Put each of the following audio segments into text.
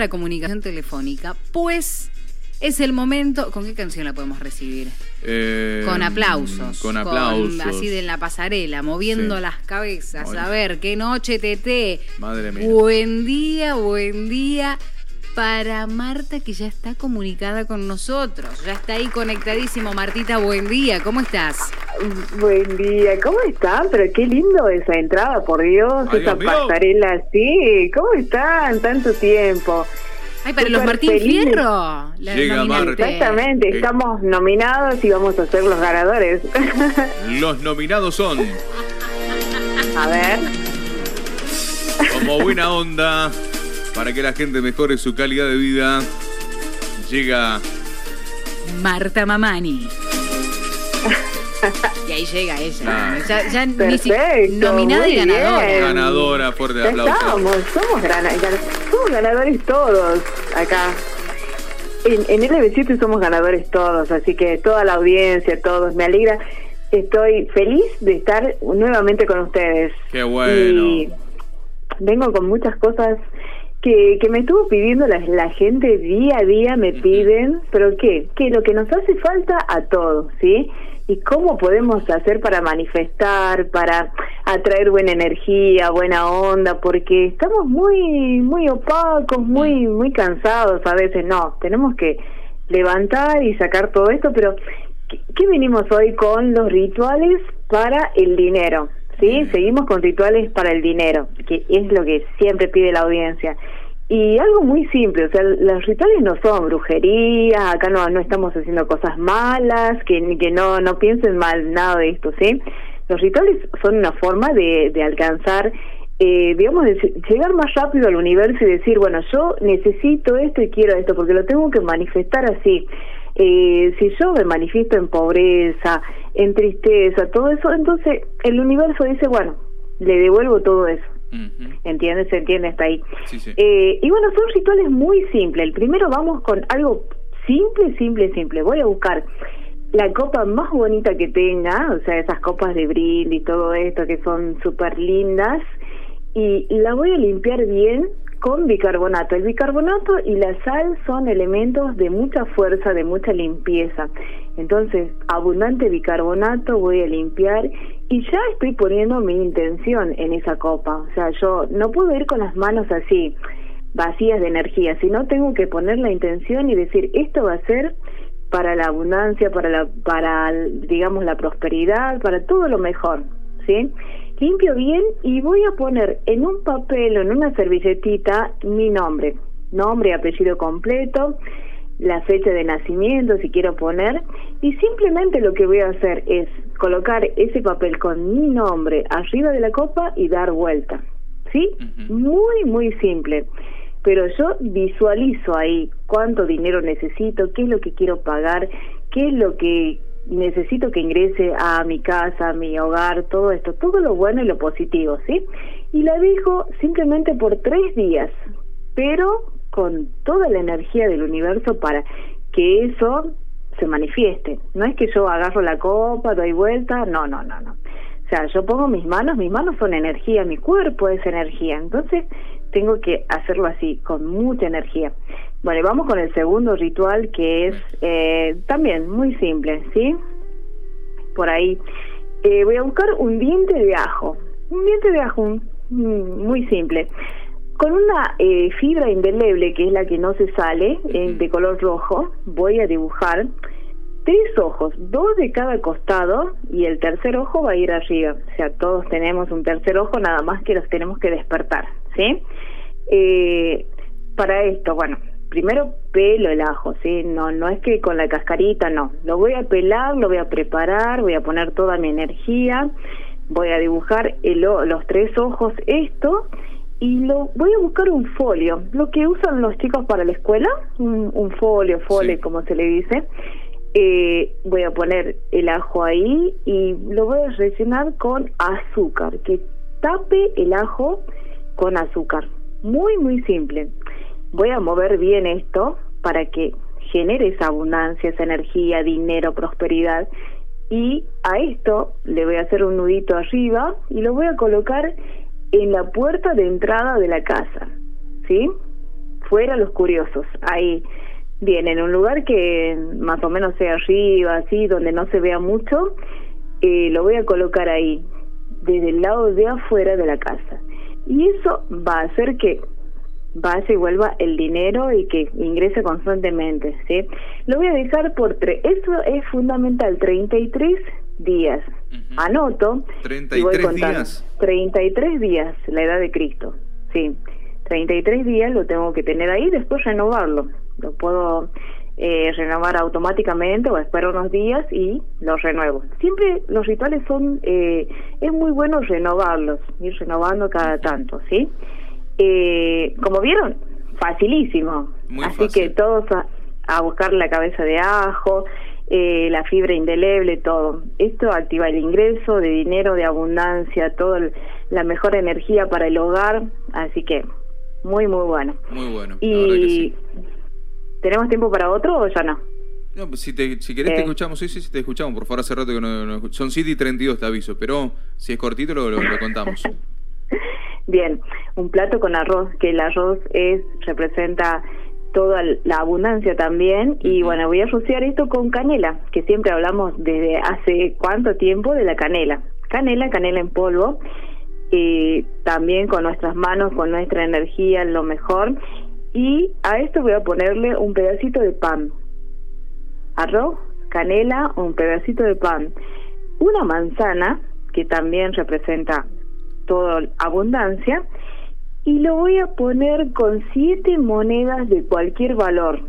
la comunicación telefónica, pues es el momento. ¿Con qué canción la podemos recibir? Eh, con aplausos. Con aplausos. así de la pasarela, moviendo Sí. las cabezas. A ver, qué noche, Tete. Madre mía. Buen día, buen día para Marta que ya está comunicada con nosotros. Ya está ahí conectadísimo. Martita, buen día. ¿Cómo estás? Buen día, ¿cómo están? Pero qué lindo esa entrada, por Dios, Ay, esa Dios pasarela así. ¿Cómo están? Tanto tiempo. Ay, para los Martín feliz. Fierro. la Llega. Marta. Exactamente, Eh. estamos nominados y vamos a ser los ganadores. Los nominados son a ver, Como buena onda para que la gente mejore su calidad de vida. Llega Marta Mamani. Y ahí llega ella. Ah. Ya, ya ni si- Perfecto, nominada y ganadora. bien. ganadora, fuerte aplauso. estamos, somos, gana- gan- somos ganadores todos acá. En, en LB7 somos ganadores todos, así que toda la audiencia, todos, me alegra. Estoy feliz de estar nuevamente con ustedes. Qué bueno. Y vengo con muchas cosas que, que me estuvo pidiendo la, la gente día a día, me piden, pero ¿qué? Que lo que nos hace falta a todos, ¿sí? Y cómo podemos hacer para manifestar, para atraer buena energía, buena onda, porque estamos muy, muy opacos, muy, muy cansados a veces. No, tenemos que levantar y sacar todo esto, pero ¿qué, qué venimos hoy con los rituales para el dinero? ¿Sí? Seguimos con rituales para el dinero, que es lo que siempre pide la audiencia. Y algo muy simple, o sea, los rituales no son brujería, acá no, no estamos haciendo cosas malas, que, que no, no piensen mal nada de esto, ¿sí? Los rituales son una forma de, de alcanzar, eh, digamos, de llegar más rápido al universo y decir, bueno, yo necesito esto y quiero esto, porque lo tengo que manifestar así. Eh, si yo me manifiesto en pobreza, en tristeza, todo eso, entonces el universo dice, bueno, le devuelvo todo eso. Ujú. ¿Entiendes? Se entiende hasta ahí. Sí, sí. Eh, y bueno, son rituales muy simples. El primero vamos con algo simple, simple, simple. Voy a buscar la copa más bonita que tenga, o sea, esas copas de brindis, todo esto que son súper lindas, y la voy a limpiar bien con bicarbonato. El bicarbonato y la sal son elementos de mucha fuerza, de mucha limpieza. Entonces, abundante bicarbonato voy a limpiar y ya estoy poniendo mi intención en esa copa. O sea, yo no puedo ir con las manos así, vacías de energía, sino tengo que poner la intención y decir, esto va a ser para la abundancia, para la para digamos la prosperidad, para todo lo mejor, ¿sí? Limpio bien y voy a poner en un papel o en una servilletita mi nombre, nombre, apellido completo, la fecha de nacimiento si quiero poner y simplemente lo que voy a hacer es colocar ese papel con mi nombre arriba de la copa y dar vuelta. ¿Sí? Muy muy simple. Pero yo visualizo ahí cuánto dinero necesito, qué es lo que quiero pagar, qué es lo que necesito que ingrese a mi casa, a mi hogar, todo esto, todo lo bueno y lo positivo, ¿sí? Y la dejo simplemente por tres días, pero con toda la energía del universo para que eso se manifieste. No es que yo agarro la copa, doy vuelta, no, no, no, no. O sea, yo pongo mis manos, mis manos son energía, mi cuerpo es energía. Entonces, tengo que hacerlo así, con mucha energía. Bueno, y vamos con el segundo ritual que es eh, también muy simple, ¿sí? Por ahí. Eh, voy a buscar un diente de ajo. Un diente de ajo, un- mm, muy simple. Con una eh, fibra indeleble, que es la que no se sale, eh, de color rojo, voy a dibujar tres ojos, dos de cada costado y el tercer ojo va a ir arriba. O sea, todos tenemos un tercer ojo, nada más que los tenemos que despertar, ¿sí? Eh, para esto, bueno, primero pelo el ajo, ¿sí? No, no es que con la cascarita, no. Lo voy a pelar, lo voy a preparar, voy a poner toda mi energía, voy a dibujar el los tres ojos, esto, y lo voy a buscar un folio, lo que usan los chicos para la escuela, un, un folio, fole, Sí. como se le dice. Eh, voy a poner el ajo ahí y lo voy a rellenar con azúcar, que tape el ajo con azúcar. Muy, muy simple. Voy a mover bien esto para que genere esa abundancia, esa energía, dinero, prosperidad. Y a esto le voy a hacer un nudito arriba y lo voy a colocar en la puerta de entrada de la casa. ¿Sí? afuera los curiosos. Ahí vienen, un lugar que más o menos sea arriba, así, donde no se vea mucho, eh, lo voy a colocar ahí, desde el lado de afuera de la casa. Y eso va a hacer que vaya y vuelva el dinero y que ingrese constantemente, ¿sí? Lo voy a dejar por tres, eso es fundamental, 33 días. Anoto. 33 días. 33 días, la edad de Cristo, sí. 33 días lo tengo que tener ahí, después renovarlo. Lo puedo eh, renovar automáticamente o espero unos días y los renuevo. Siempre los rituales son, eh, es muy bueno renovarlos, ir renovando cada tanto, ¿sí? Eh, como vieron, facilísimo. Así que todos a, buscar la cabeza de ajo, eh, la fibra indeleble, todo. Esto activa el ingreso de dinero, de abundancia, toda la mejor energía para el hogar. Así que muy, muy bueno. Muy bueno. Y ¿tenemos tiempo para otro o ya no? No, pues si, te, si querés te eh. escuchamos, sí, sí, sí, te escuchamos, por favor, hace rato que no, no Son 7 y 32, te aviso, pero si es cortito lo, lo contamos. Bien, un plato con arroz, que el arroz es representa toda la abundancia también y bueno, voy a asociar esto con canela, que siempre hablamos desde hace cuánto tiempo de la canela. Canela, canela en polvo, y también con nuestras manos, con nuestra energía, lo mejor. Y a esto voy a ponerle un pedacito de pan. Arroz, canela, un pedacito de pan. Una manzana, que también representa toda abundancia y lo voy a poner con siete monedas de cualquier valor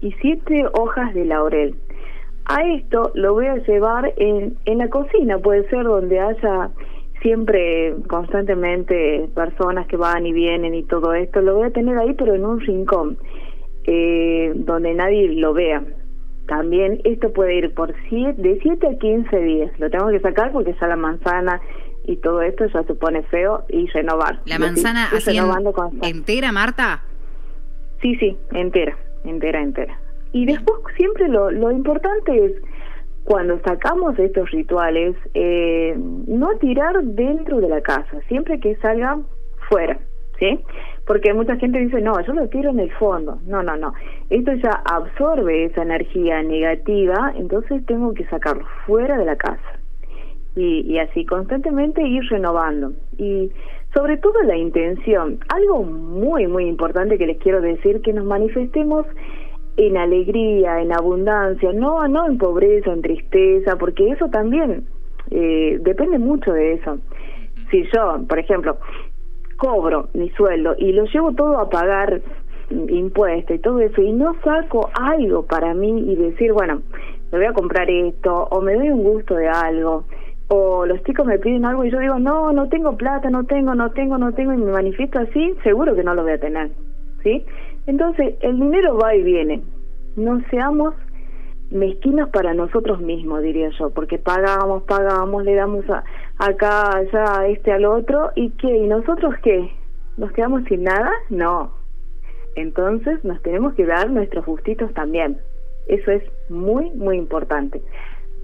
y siete hojas de laurel. A esto lo voy a llevar en, en la cocina, puede ser donde haya siempre constantemente personas que van y vienen y todo esto, lo voy a tener ahí pero en un rincón, eh, donde nadie lo vea. También esto puede ir por siete, de 7 a 15 días. Lo tengo que sacar porque ya la manzana y todo esto ya se pone feo y renovar. ¿La manzana así entera, Marta? Sí, sí, entera, entera, entera. Y después siempre lo, lo importante es, cuando sacamos estos rituales, eh, no tirar dentro de la casa, siempre que salga fuera, ¿sí? Porque mucha gente dice, no, yo lo tiro en el fondo. No, no, no. Esto ya absorbe esa energía negativa, entonces tengo que sacarlo fuera de la casa y, así constantemente ir renovando. Y sobre todo la intención, algo muy, muy importante que les quiero decir, que nos manifestemos en alegría, en abundancia, no, no en pobreza, en tristeza, porque eso también eh, depende mucho de eso. Si yo, por ejemplo, cobro mi sueldo y lo llevo todo a pagar impuestos y todo eso y no saco algo para mí y decir, bueno, me voy a comprar esto o me doy un gusto de algo, o los chicos me piden algo y yo digo, no, no tengo plata, no tengo, no tengo, no tengo, y me manifiesto así, seguro que no lo voy a tener, ¿sí? Entonces, el dinero va y viene. No seamos mezquinos para nosotros mismos, diría yo, porque pagamos, pagamos, le damos a, acá, allá, a este, al otro, ¿y qué? ¿Y nosotros qué? ¿Nos quedamos sin nada? No. Entonces, nos tenemos que dar nuestros gustitos también. Eso es muy, muy importante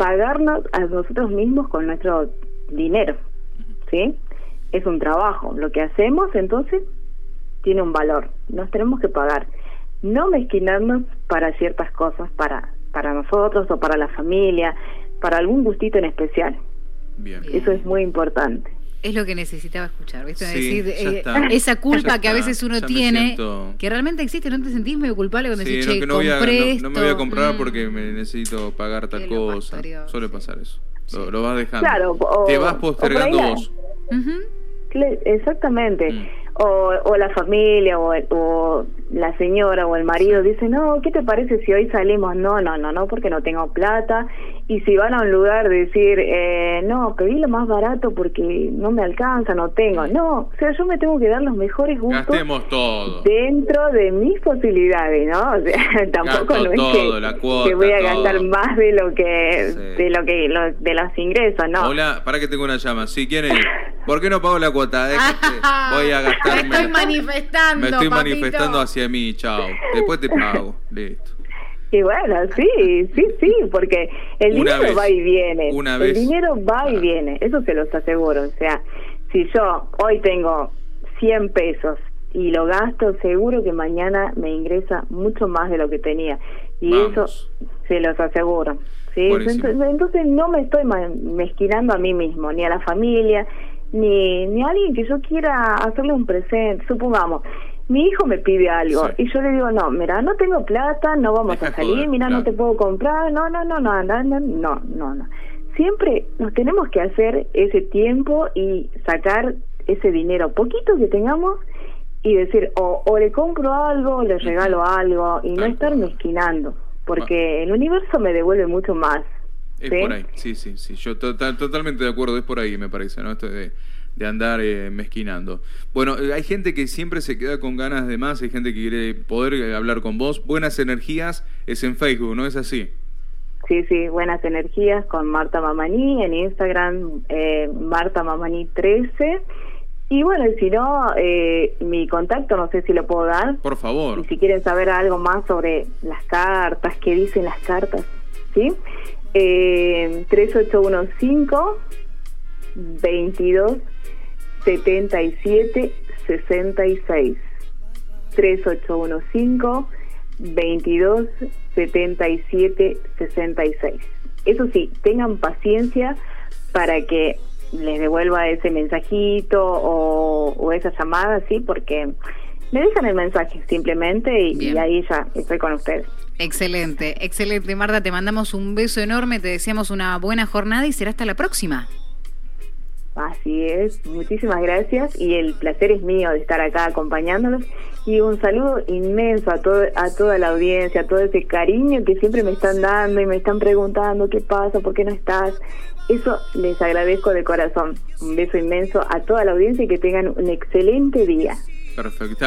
pagarnos a nosotros mismos con nuestro dinero, ¿sí? Es un trabajo. Lo que hacemos entonces tiene un valor. Nos tenemos que pagar. No mezquinarnos para ciertas cosas, para, para nosotros o para la familia, para algún gustito en especial. Bien. Eso es muy importante es lo que necesitaba escuchar, ¿viste? decir, eh, esa culpa que a veces uno tiene, que realmente existe, ¿no te sentís medio culpable cuando decís, che, no, compré no, me voy a comprar mm. porque me necesito pagar tal cosa. Suele pasar eso. Lo, vas dejando. Claro, Te vas postergando vos. Exactamente. Mm o, o la familia o, o, la señora o el marido dice, no, ¿qué te parece si hoy salimos? No, no, no, no, porque no tengo plata. Y si van a un lugar decir, eh, no, pedí lo más barato porque no me alcanza, no tengo. No, o sea, yo me tengo que dar los mejores gustos Gastemos todo. dentro de mis posibilidades, ¿no? O sea, tampoco no es que, voy a gastar más de lo que, de lo que, de los ingresos, ¿no? Hola, para que tengo una llama. Si quieren, ¿por qué no pago la cuota? voy a gastar me estoy manifestando. Me estoy manifestando hacia mí, chao. Después te pago. Listo. Y bueno, sí, sí, sí, porque el dinero va y viene. el dinero va y viene, eso se los aseguro. O sea, si yo hoy tengo 100 pesos y lo gasto, seguro que mañana me ingresa mucho más de lo que tenía. Y eso se los aseguro. ¿sí? Entonces, no me estoy mezquinando a mí mismo, ni a la familia, ni, ni alguien que yo quiera hacerle un presente. Supongamos, mi hijo me pide algo y yo le digo, no, mira, no tengo plata, no vamos a salir, mira, no te puedo comprar, no, no, no, no, no, no, no, no, no. Siempre nos tenemos que hacer ese tiempo y sacar ese dinero poquito que tengamos y decir, o, o le compro algo, o le regalo algo y no estar mezquinando, porque el universo me devuelve mucho más. Es por ahí, sí, sí, sí, yo totalmente de acuerdo, es por ahí me parece, ¿no? Esto de de andar eh, mezquinando. Bueno, eh, hay gente que siempre se queda con ganas de más, hay gente que quiere poder eh, hablar con vos. Buenas energías es en Facebook, ¿no es así? Sí, sí, buenas energías con Marta Mamani en Instagram, Marta Mamani 13. Y bueno, si no, mi contacto, no sé si lo puedo dar. Por favor. Y si quieren saber algo más sobre las cartas, qué dicen las cartas, ¿sí? Eh, 3815 22 77 66 3815 22 77 66. Eso sí, tengan paciencia para que les devuelva ese mensajito o, esa llamada, sí, porque me dejan el mensaje simplemente y, y, ahí ya estoy con ustedes. Excelente, excelente. Marta, te mandamos un beso enorme, te deseamos una buena jornada y será hasta la próxima. Así es, muchísimas gracias y el placer es mío de estar acá acompañándolos y un saludo inmenso a, todo, a toda la audiencia, a todo ese cariño que siempre me están dando y me están preguntando qué pasa, por qué no estás. Eso les agradezco de corazón. Un beso inmenso a toda la audiencia y que tengan un excelente día. Perfecto.